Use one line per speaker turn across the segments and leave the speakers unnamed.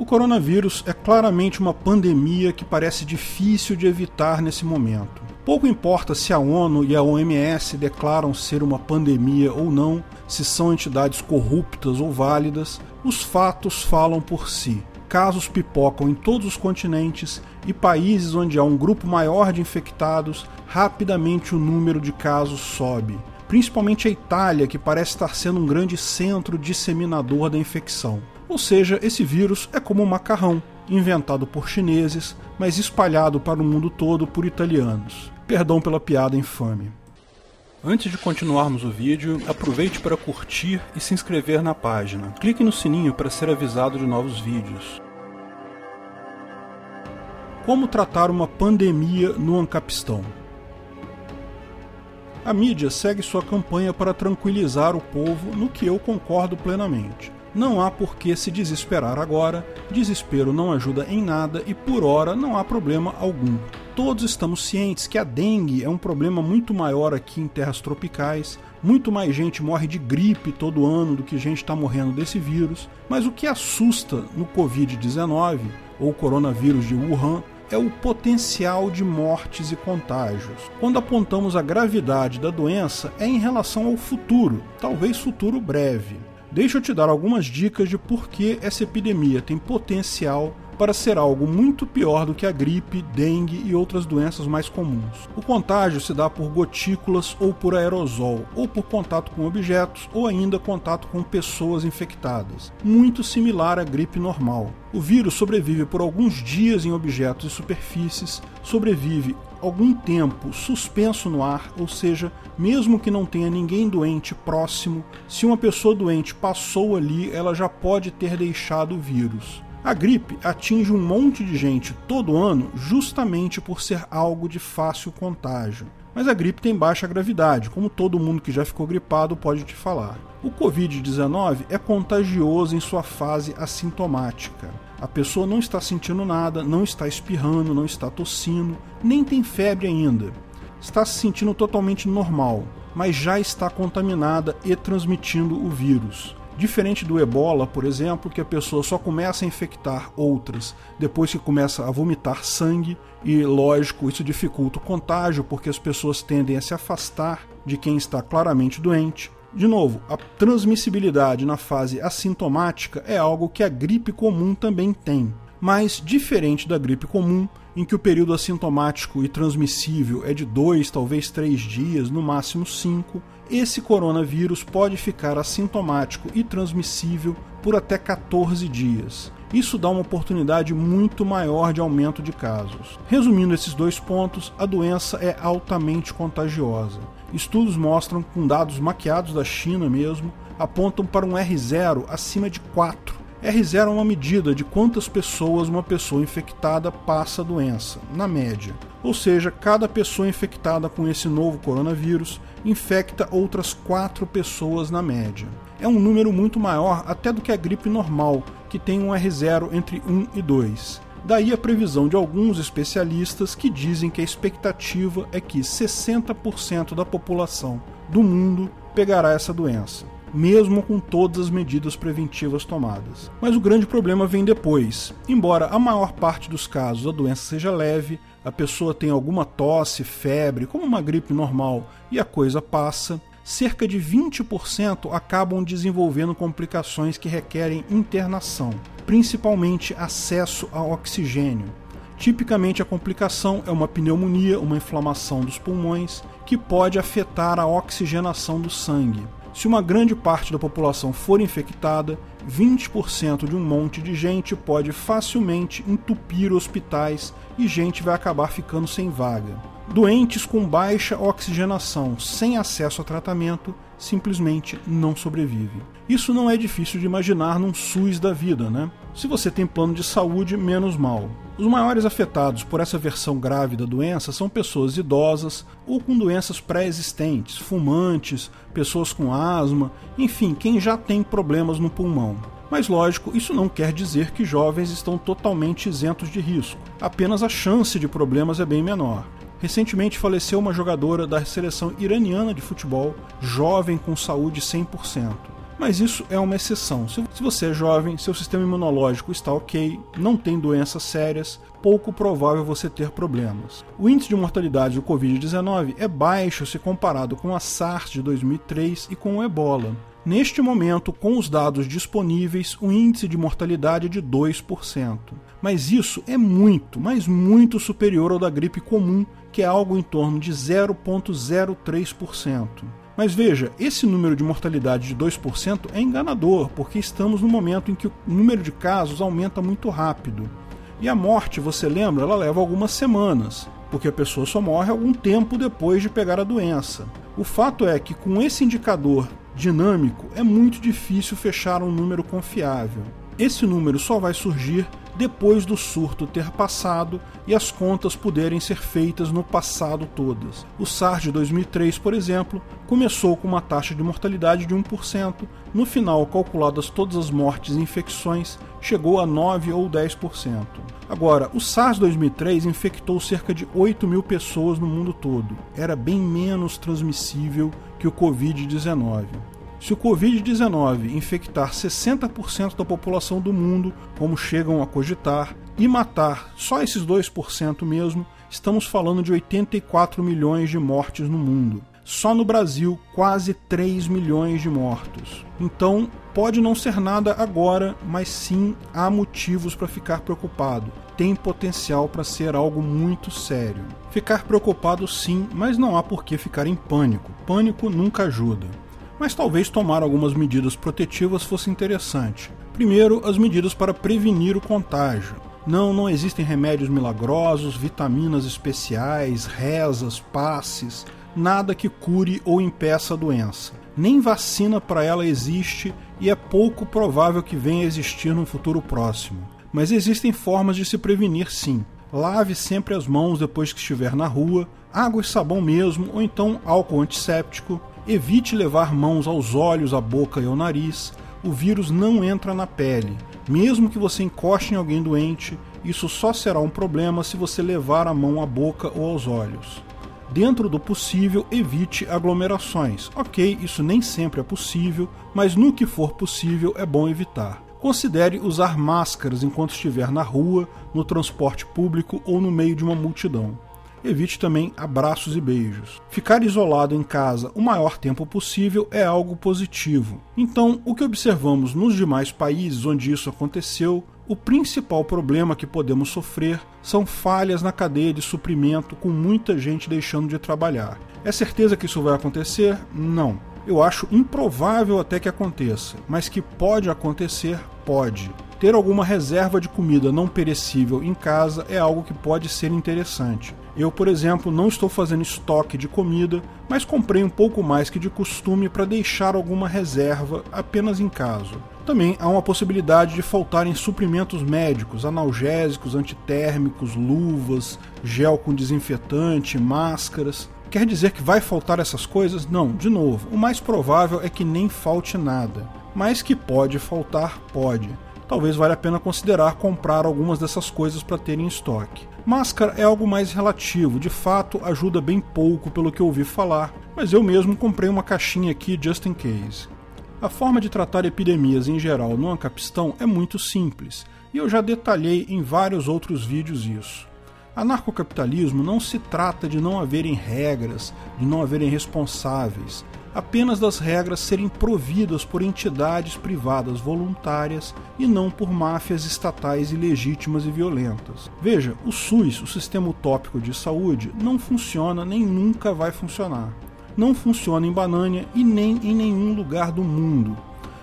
O coronavírus é claramente uma pandemia que parece difícil de evitar nesse momento. Pouco importa se a ONU e a OMS declaram ser uma pandemia ou não, se são entidades corruptas ou válidas, os fatos falam por si. Casos pipocam em todos os continentes e países onde há um grupo maior de infectados, rapidamente o número de casos sobe. Principalmente a Itália, que parece estar sendo um grande centro disseminador da infecção. Ou seja, esse vírus é como um macarrão, inventado por chineses, mas espalhado para o mundo todo por italianos. Perdão pela piada infame. Antes de continuarmos o vídeo, aproveite para curtir e se inscrever na página. Clique no sininho para ser avisado de novos vídeos. Como tratar uma pandemia no Ancapistão? A mídia segue sua campanha para tranquilizar o povo, no que eu concordo plenamente. Não há por que se desesperar agora, desespero não ajuda em nada e por hora não há problema algum. Todos estamos cientes que a dengue é um problema muito maior aqui em terras tropicais, muito mais gente morre de gripe todo ano do que gente está morrendo desse vírus, mas o que assusta no Covid-19, ou coronavírus de Wuhan, é o potencial de mortes e contágios. Quando apontamos a gravidade da doença, é em relação ao futuro, talvez futuro breve. Deixa eu te dar algumas dicas de por que essa epidemia tem potencial para ser algo muito pior do que a gripe, dengue e outras doenças mais comuns. O contágio se dá por gotículas ou por aerosol, ou por contato com objetos, ou ainda contato com pessoas infectadas, muito similar à gripe normal. O vírus sobrevive por alguns dias em objetos e superfícies, sobrevive algum tempo suspenso no ar, ou seja, mesmo que não tenha ninguém doente próximo, se uma pessoa doente passou ali, ela já pode ter deixado o vírus. A gripe atinge um monte de gente todo ano justamente por ser algo de fácil contágio. Mas a gripe tem baixa gravidade, como todo mundo que já ficou gripado pode te falar. O Covid-19 é contagioso em sua fase assintomática. A pessoa não está sentindo nada, não está espirrando, não está tossindo, nem tem febre ainda. Está se sentindo totalmente normal, mas já está contaminada e transmitindo o vírus. Diferente do ebola, por exemplo, que a pessoa só começa a infectar outras depois que começa a vomitar sangue, e lógico, isso dificulta o contágio porque as pessoas tendem a se afastar de quem está claramente doente. De novo, a transmissibilidade na fase assintomática é algo que a gripe comum também tem. Mas, diferente da gripe comum, em que o período assintomático e transmissível é de dois, talvez três dias, no máximo cinco, esse coronavírus pode ficar assintomático e transmissível por até 14 dias. Isso dá uma oportunidade muito maior de aumento de casos. Resumindo esses dois pontos, a doença é altamente contagiosa. Estudos mostram, com dados maquiados da China mesmo, apontam para um R0 acima de 4. R0 é uma medida de quantas pessoas uma pessoa infectada passa a doença, na média. Ou seja, cada pessoa infectada com esse novo coronavírus infecta outras 4 pessoas na média. É um número muito maior até do que a gripe normal, que tem um R0 entre 1 e 2. Daí a previsão de alguns especialistas que dizem que a expectativa é que 60% da população do mundo pegará essa doença, mesmo com todas as medidas preventivas tomadas. Mas o grande problema vem depois. Embora a maior parte dos casos a doença seja leve, a pessoa tem alguma tosse, febre, como uma gripe normal, e a coisa passa, cerca de 20% acabam desenvolvendo complicações que requerem internação, principalmente acesso a oxigênio. Tipicamente, a complicação é uma pneumonia, uma inflamação dos pulmões, que pode afetar a oxigenação do sangue. Se uma grande parte da população for infectada, 20% de um monte de gente pode facilmente entupir hospitais e gente vai acabar ficando sem vaga. Doentes com baixa oxigenação, sem acesso a tratamento, simplesmente não sobrevivem. Isso não é difícil de imaginar num SUS da vida, né? Se você tem plano de saúde, menos mal. Os maiores afetados por essa versão grave da doença são pessoas idosas ou com doenças pré-existentes, fumantes, pessoas com asma, enfim, quem já tem problemas no pulmão. Mas lógico, isso não quer dizer que jovens estão totalmente isentos de risco. Apenas a chance de problemas é bem menor. Recentemente faleceu uma jogadora da seleção iraniana de futebol, jovem com saúde 100%. Mas isso é uma exceção. Se você é jovem, seu sistema imunológico está ok, não tem doenças sérias, pouco provável você ter problemas. O índice de mortalidade do Covid-19 é baixo se comparado com a SARS de 2003 e com o Ebola. Neste momento, com os dados disponíveis, o índice de mortalidade é de 2%. Mas isso é muito, mas muito superior ao da gripe comum, que é algo em torno de 0,03%. Mas veja, esse número de mortalidade de 2% é enganador, porque estamos no momento em que o número de casos aumenta muito rápido. E a morte, você lembra, ela leva algumas semanas, porque a pessoa só morre algum tempo depois de pegar a doença. O fato é que com esse indicador dinâmico é muito difícil fechar um número confiável. Esse número só vai surgir depois do surto ter passado e as contas puderem ser feitas no passado todas. O SARS de 2003, por exemplo, começou com uma taxa de mortalidade de 1%, no final, calculadas todas as mortes e infecções, chegou a 9 ou 10%. Agora, o SARS 2003 infectou cerca de 8 mil pessoas no mundo todo. Era bem menos transmissível que o Covid-19. Se o Covid-19 infectar 60% da população do mundo, como chegam a cogitar, e matar só esses 2% mesmo, estamos falando de 84 milhões de mortes no mundo. Só no Brasil, quase 3 milhões de mortos. Então, pode não ser nada agora, mas sim há motivos para ficar preocupado. Tem potencial para ser algo muito sério. Ficar preocupado sim, mas não há por que ficar em pânico. Pânico nunca ajuda mas talvez tomar algumas medidas protetivas fosse interessante. Primeiro, as medidas para prevenir o contágio. Não, não existem remédios milagrosos, vitaminas especiais, rezas, passes, nada que cure ou impeça a doença. Nem vacina para ela existe e é pouco provável que venha a existir no futuro próximo. Mas existem formas de se prevenir sim. Lave sempre as mãos depois que estiver na rua, água e sabão mesmo, ou então álcool antisséptico. Evite levar mãos aos olhos, à boca e ao nariz. O vírus não entra na pele. Mesmo que você encoste em alguém doente, isso só será um problema se você levar a mão à boca ou aos olhos. Dentro do possível, evite aglomerações. Ok, isso nem sempre é possível, mas no que for possível é bom evitar. Considere usar máscaras enquanto estiver na rua, no transporte público ou no meio de uma multidão. Evite também abraços e beijos. Ficar isolado em casa o maior tempo possível é algo positivo. Então, o que observamos nos demais países onde isso aconteceu, o principal problema que podemos sofrer são falhas na cadeia de suprimento, com muita gente deixando de trabalhar. É certeza que isso vai acontecer? Não. Eu acho improvável até que aconteça, mas que pode acontecer, pode. Ter alguma reserva de comida não perecível em casa é algo que pode ser interessante. Eu, por exemplo, não estou fazendo estoque de comida, mas comprei um pouco mais que de costume para deixar alguma reserva apenas em caso. Também há uma possibilidade de faltarem suprimentos médicos, analgésicos, antitérmicos, luvas, gel com desinfetante, máscaras. Quer dizer que vai faltar essas coisas? Não, de novo, o mais provável é que nem falte nada. Mas que pode faltar, pode. Talvez valha a pena considerar comprar algumas dessas coisas para ter em estoque. Máscara é algo mais relativo, de fato ajuda bem pouco pelo que ouvi falar, mas eu mesmo comprei uma caixinha aqui just in case. A forma de tratar epidemias em geral no Ancapistão é muito simples, e eu já detalhei em vários outros vídeos isso. Anarcocapitalismo não se trata de não haverem regras, de não haverem responsáveis, apenas das regras serem providas por entidades privadas voluntárias e não por máfias estatais ilegítimas e violentas. Veja, o SUS, o Sistema Utópico de Saúde, não funciona nem nunca vai funcionar. Não funciona em Banânia e nem em nenhum lugar do mundo.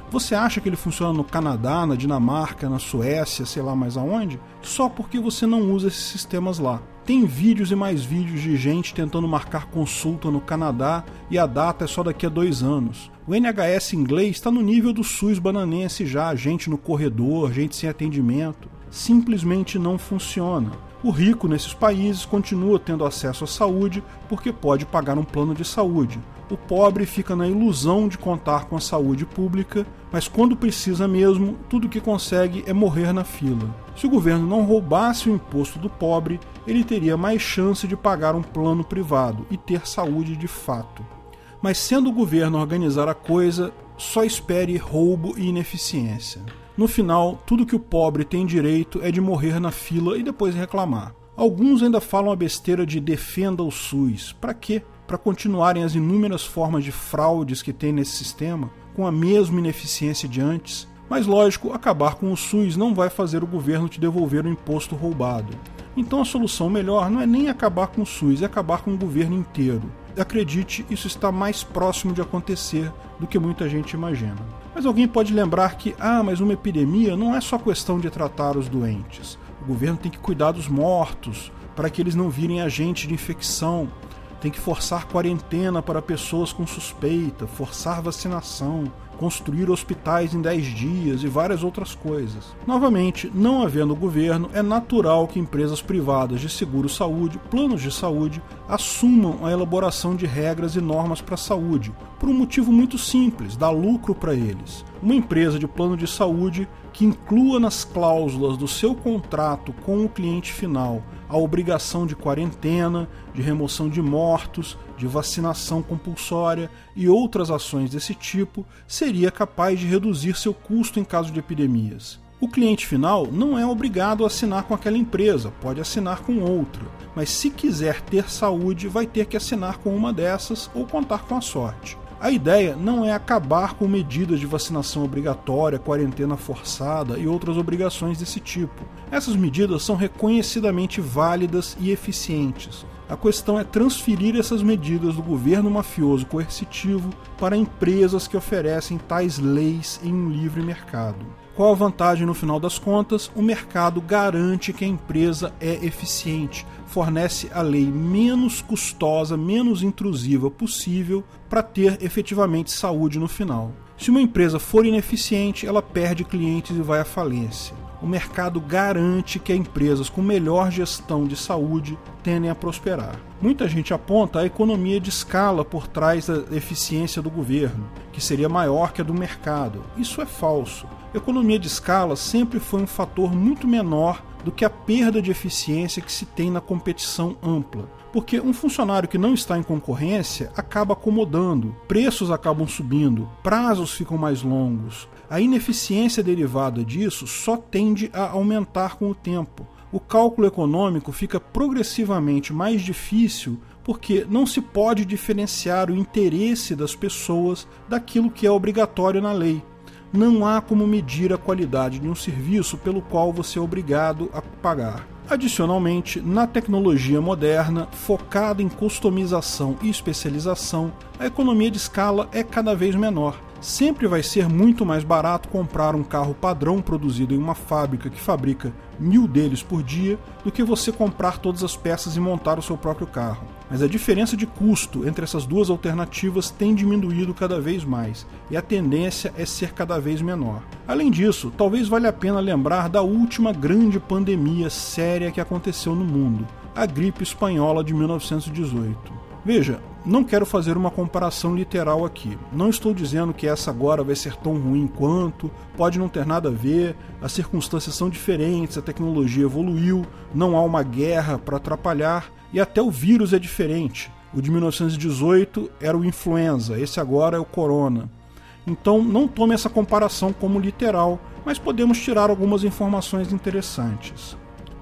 Você acha que ele funciona no Canadá, na Dinamarca, na Suécia, sei lá mais aonde? Só porque você não usa esses sistemas lá. Tem vídeos e mais vídeos de gente tentando marcar consulta no Canadá e a data é só daqui a dois anos. O NHS inglês está no nível do SUS bananense já, gente no corredor, gente sem atendimento. Simplesmente não funciona. O rico nesses países continua tendo acesso à saúde porque pode pagar um plano de saúde o pobre fica na ilusão de contar com a saúde pública, mas quando precisa mesmo, tudo que consegue é morrer na fila. Se o governo não roubasse o imposto do pobre, ele teria mais chance de pagar um plano privado e ter saúde de fato. Mas sendo o governo organizar a coisa, só espere roubo e ineficiência. No final, tudo que o pobre tem direito é de morrer na fila e depois reclamar. Alguns ainda falam a besteira de defenda o SUS. Para quê? Para continuarem as inúmeras formas de fraudes que tem nesse sistema, com a mesma ineficiência de antes. Mas lógico, acabar com o SUS não vai fazer o governo te devolver o imposto roubado. Então a solução melhor não é nem acabar com o SUS, é acabar com o governo inteiro. Acredite, isso está mais próximo de acontecer do que muita gente imagina. Mas alguém pode lembrar que, ah, mas uma epidemia não é só questão de tratar os doentes. O governo tem que cuidar dos mortos, para que eles não virem agente de infecção. Tem que forçar quarentena para pessoas com suspeita, forçar vacinação, construir hospitais em 10 dias e várias outras coisas. Novamente, não havendo governo, é natural que empresas privadas de seguro-saúde, planos de saúde, assumam a elaboração de regras e normas para a saúde, por um motivo muito simples: dar lucro para eles. Uma empresa de plano de saúde que inclua nas cláusulas do seu contrato com o cliente final a obrigação de quarentena, de remoção de mortos, de vacinação compulsória e outras ações desse tipo, seria capaz de reduzir seu custo em caso de epidemias. O cliente final não é obrigado a assinar com aquela empresa, pode assinar com outra, mas se quiser ter saúde, vai ter que assinar com uma dessas ou contar com a sorte. A ideia não é acabar com medidas de vacinação obrigatória, quarentena forçada e outras obrigações desse tipo. Essas medidas são reconhecidamente válidas e eficientes. A questão é transferir essas medidas do governo mafioso coercitivo para empresas que oferecem tais leis em um livre mercado. Qual a vantagem no final das contas? O mercado garante que a empresa é eficiente, fornece a lei menos custosa, menos intrusiva possível para ter efetivamente saúde no final. Se uma empresa for ineficiente, ela perde clientes e vai à falência. O mercado garante que empresas com melhor gestão de saúde tendem a prosperar. Muita gente aponta a economia de escala por trás da eficiência do governo, que seria maior que a do mercado. Isso é falso. Economia de escala sempre foi um fator muito menor do que a perda de eficiência que se tem na competição ampla. Porque um funcionário que não está em concorrência acaba acomodando, preços acabam subindo, prazos ficam mais longos. A ineficiência derivada disso só tende a aumentar com o tempo. O cálculo econômico fica progressivamente mais difícil porque não se pode diferenciar o interesse das pessoas daquilo que é obrigatório na lei não há como medir a qualidade de um serviço pelo qual você é obrigado a pagar. Adicionalmente, na tecnologia moderna, focada em customização e especialização, a economia de escala é cada vez menor. Sempre vai ser muito mais barato comprar um carro padrão produzido em uma fábrica que fabrica mil deles por dia do que você comprar todas as peças e montar o seu próprio carro. Mas a diferença de custo entre essas duas alternativas tem diminuído cada vez mais e a tendência é ser cada vez menor. Além disso, talvez valha a pena lembrar da última grande pandemia séria que aconteceu no mundo, a gripe espanhola de 1918. Veja, não quero fazer uma comparação literal aqui. Não estou dizendo que essa agora vai ser tão ruim quanto, pode não ter nada a ver, as circunstâncias são diferentes, a tecnologia evoluiu, não há uma guerra para atrapalhar e até o vírus é diferente. O de 1918 era o influenza, esse agora é o corona. Então não tome essa comparação como literal, mas podemos tirar algumas informações interessantes.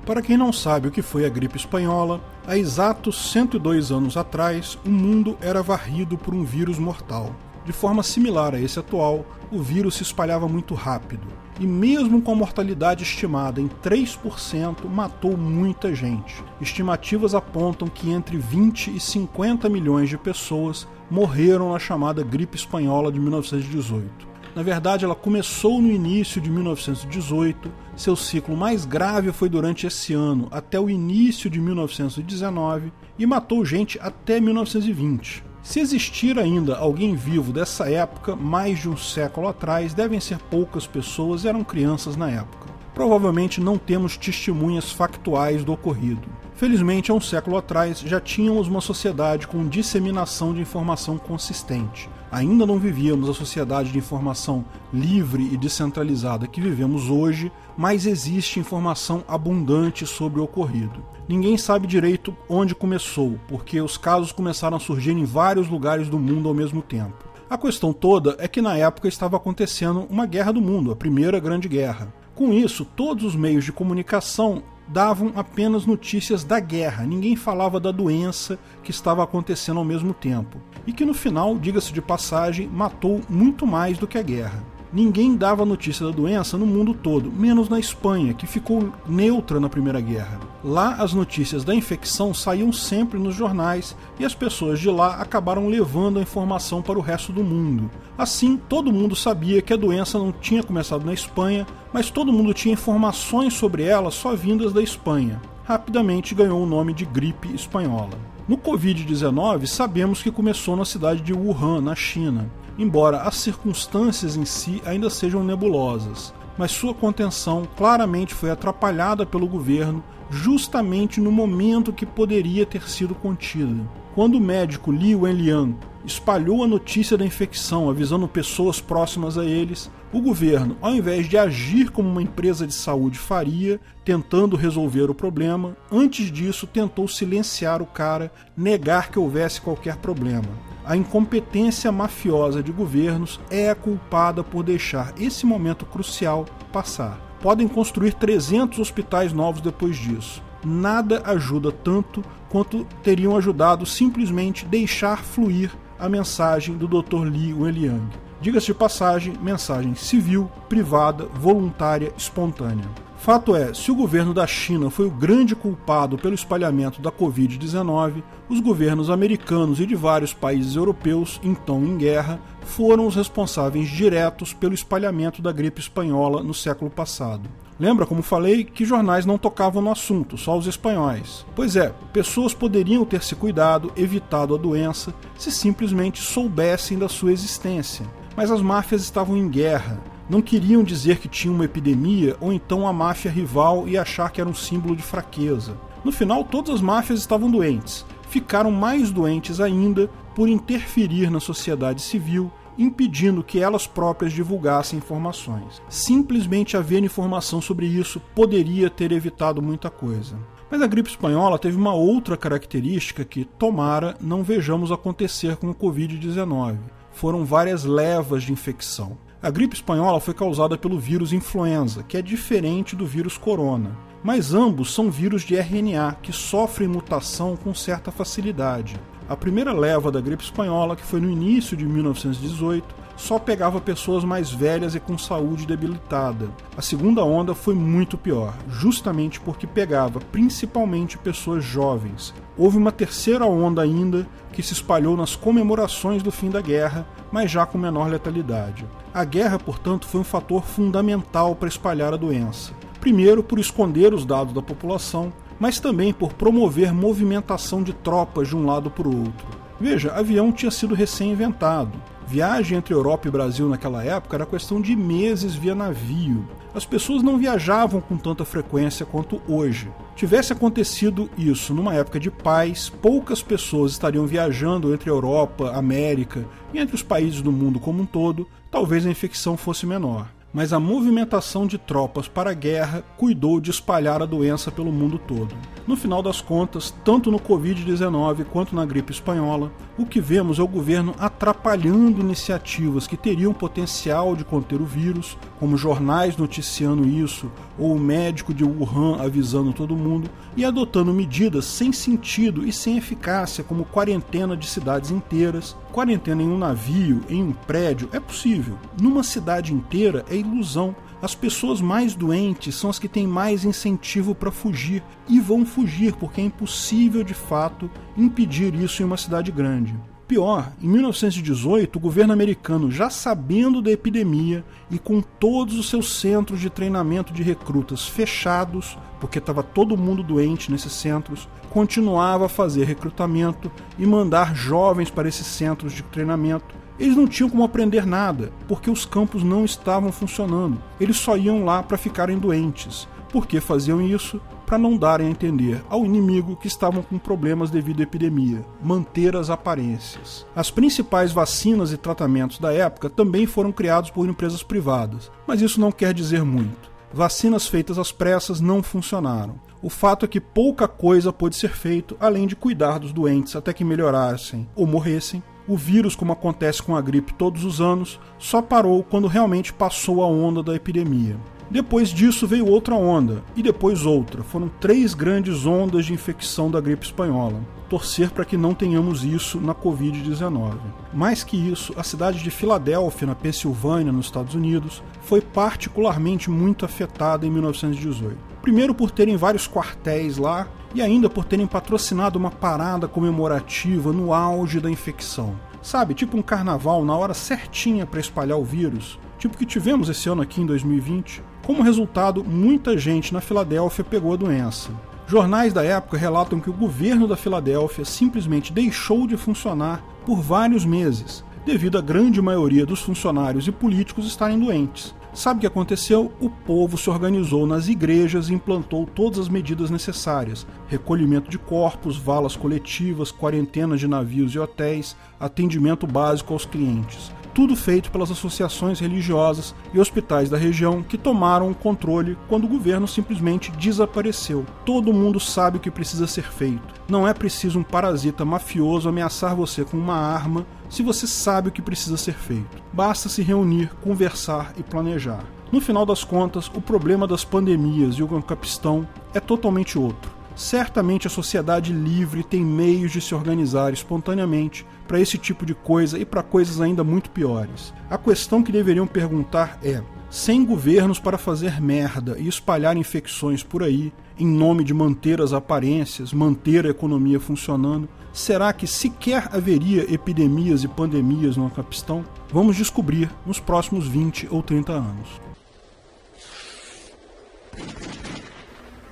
Para quem não sabe o que foi a gripe espanhola, há exatos 102 anos atrás, o mundo era varrido por um vírus mortal. De forma similar a esse atual, o vírus se espalhava muito rápido, e mesmo com a mortalidade estimada em 3%, matou muita gente. Estimativas apontam que entre 20 e 50 milhões de pessoas morreram na chamada gripe espanhola de 1918. Na verdade, ela começou no início de 1918, seu ciclo mais grave foi durante esse ano, até o início de 1919, e matou gente até 1920. Se existir ainda alguém vivo dessa época, mais de um século atrás, devem ser poucas pessoas eram crianças na época. Provavelmente não temos testemunhas factuais do ocorrido. Felizmente, há um século atrás já tínhamos uma sociedade com disseminação de informação consistente. Ainda não vivíamos a sociedade de informação livre e descentralizada que vivemos hoje, mas existe informação abundante sobre o ocorrido. Ninguém sabe direito onde começou, porque os casos começaram a surgir em vários lugares do mundo ao mesmo tempo. A questão toda é que na época estava acontecendo uma guerra do mundo, a Primeira Grande Guerra. Com isso, todos os meios de comunicação davam apenas notícias da guerra, ninguém falava da doença que estava acontecendo ao mesmo tempo. E que no final, diga-se de passagem, matou muito mais do que a guerra. Ninguém dava notícia da doença no mundo todo, menos na Espanha, que ficou neutra na Primeira Guerra. Lá, as notícias da infecção saíam sempre nos jornais e as pessoas de lá acabaram levando a informação para o resto do mundo. Assim, todo mundo sabia que a doença não tinha começado na Espanha, mas todo mundo tinha informações sobre ela só vindas da Espanha. Rapidamente ganhou o nome de gripe espanhola. No Covid-19, sabemos que começou na cidade de Wuhan, na China embora as circunstâncias em si ainda sejam nebulosas, mas sua contenção claramente foi atrapalhada pelo governo justamente no momento que poderia ter sido contida. Quando o médico Li Wenliang espalhou a notícia da infecção avisando pessoas próximas a eles, o governo, ao invés de agir como uma empresa de saúde faria, tentando resolver o problema, antes disso tentou silenciar o cara, negar que houvesse qualquer problema a incompetência mafiosa de governos é a culpada por deixar esse momento crucial passar. Podem construir 300 hospitais novos depois disso. Nada ajuda tanto quanto teriam ajudado simplesmente deixar fluir a mensagem do Dr. Li Wenliang. Diga-se de passagem, mensagem civil, privada, voluntária, espontânea. Fato é, se o governo da China foi o grande culpado pelo espalhamento da Covid-19, os governos americanos e de vários países europeus, então em guerra, foram os responsáveis diretos pelo espalhamento da gripe espanhola no século passado. Lembra, como falei, que jornais não tocavam no assunto, só os espanhóis? Pois é, pessoas poderiam ter se cuidado, evitado a doença, se simplesmente soubessem da sua existência. Mas as máfias estavam em guerra, não queriam dizer que tinha uma epidemia ou então a máfia rival e achar que era um símbolo de fraqueza. No final, todas as máfias estavam doentes. Ficaram mais doentes ainda por interferir na sociedade civil, impedindo que elas próprias divulgassem informações. Simplesmente haver informação sobre isso poderia ter evitado muita coisa. Mas a gripe espanhola teve uma outra característica que, tomara, não vejamos acontecer com o Covid-19. Foram várias levas de infecção. A gripe espanhola foi causada pelo vírus influenza, que é diferente do vírus corona, mas ambos são vírus de RNA que sofrem mutação com certa facilidade. A primeira leva da gripe espanhola, que foi no início de 1918, só pegava pessoas mais velhas e com saúde debilitada. A segunda onda foi muito pior, justamente porque pegava principalmente pessoas jovens. Houve uma terceira onda ainda que se espalhou nas comemorações do fim da guerra, mas já com menor letalidade. A guerra, portanto, foi um fator fundamental para espalhar a doença. Primeiro, por esconder os dados da população, mas também por promover movimentação de tropas de um lado para o outro. Veja, avião tinha sido recém-inventado. Viagem entre Europa e Brasil naquela época era questão de meses via navio. As pessoas não viajavam com tanta frequência quanto hoje. Tivesse acontecido isso numa época de paz, poucas pessoas estariam viajando entre Europa, América e entre os países do mundo como um todo, talvez a infecção fosse menor mas a movimentação de tropas para a guerra cuidou de espalhar a doença pelo mundo todo. No final das contas, tanto no Covid-19 quanto na gripe espanhola, o que vemos é o governo atrapalhando iniciativas que teriam potencial de conter o vírus, como jornais noticiando isso, ou o médico de Wuhan avisando todo mundo, e adotando medidas sem sentido e sem eficácia, como quarentena de cidades inteiras. Quarentena em um navio, em um prédio, é possível. Numa cidade inteira é ilusão. As pessoas mais doentes são as que têm mais incentivo para fugir e vão fugir porque é impossível de fato impedir isso em uma cidade grande. Pior, em 1918, o governo americano, já sabendo da epidemia e com todos os seus centros de treinamento de recrutas fechados, porque estava todo mundo doente nesses centros, continuava a fazer recrutamento e mandar jovens para esses centros de treinamento. Eles não tinham como aprender nada, porque os campos não estavam funcionando. Eles só iam lá para ficarem doentes. Por que faziam isso? Para não darem a entender ao inimigo que estavam com problemas devido à epidemia, manter as aparências. As principais vacinas e tratamentos da época também foram criados por empresas privadas, mas isso não quer dizer muito. Vacinas feitas às pressas não funcionaram. O fato é que pouca coisa pôde ser feito além de cuidar dos doentes até que melhorassem ou morressem O vírus, como acontece com a gripe todos os anos, só parou quando realmente passou a onda da epidemia. Depois disso veio outra onda, e depois outra. Foram três grandes ondas de infecção da gripe espanhola. Torcer para que não tenhamos isso na Covid-19. Mais que isso, a cidade de Filadélfia, na Pensilvânia, nos Estados Unidos, foi particularmente muito afetada em 1918. Primeiro por terem vários quartéis lá e ainda por terem patrocinado uma parada comemorativa no auge da infecção. Sabe, tipo um carnaval na hora certinha para espalhar o vírus, tipo que tivemos esse ano aqui em 2020. Como resultado, muita gente na Filadélfia pegou a doença. Jornais da época relatam que o governo da Filadélfia simplesmente deixou de funcionar por vários meses, devido à grande maioria dos funcionários e políticos estarem doentes. Sabe o que aconteceu? O povo se organizou nas igrejas e implantou todas as medidas necessárias: recolhimento de corpos, valas coletivas, quarentena de navios e hotéis, atendimento básico aos clientes tudo feito pelas associações religiosas e hospitais da região que tomaram o controle quando o governo simplesmente desapareceu. Todo mundo sabe o que precisa ser feito. Não é preciso um parasita mafioso ameaçar você com uma arma se você sabe o que precisa ser feito. Basta se reunir, conversar e planejar. No final das contas, o problema das pandemias e o Campistão é totalmente outro. Certamente a sociedade livre tem meios de se organizar espontaneamente para esse tipo de coisa e para coisas ainda muito piores. A questão que deveriam perguntar é: sem governos para fazer merda e espalhar infecções por aí, em nome de manter as aparências, manter a economia funcionando, será que sequer haveria epidemias e pandemias no Capistão? Vamos descobrir nos próximos 20 ou 30 anos.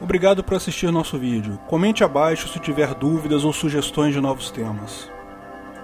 Obrigado por assistir nosso vídeo. Comente abaixo se tiver dúvidas ou sugestões de novos temas.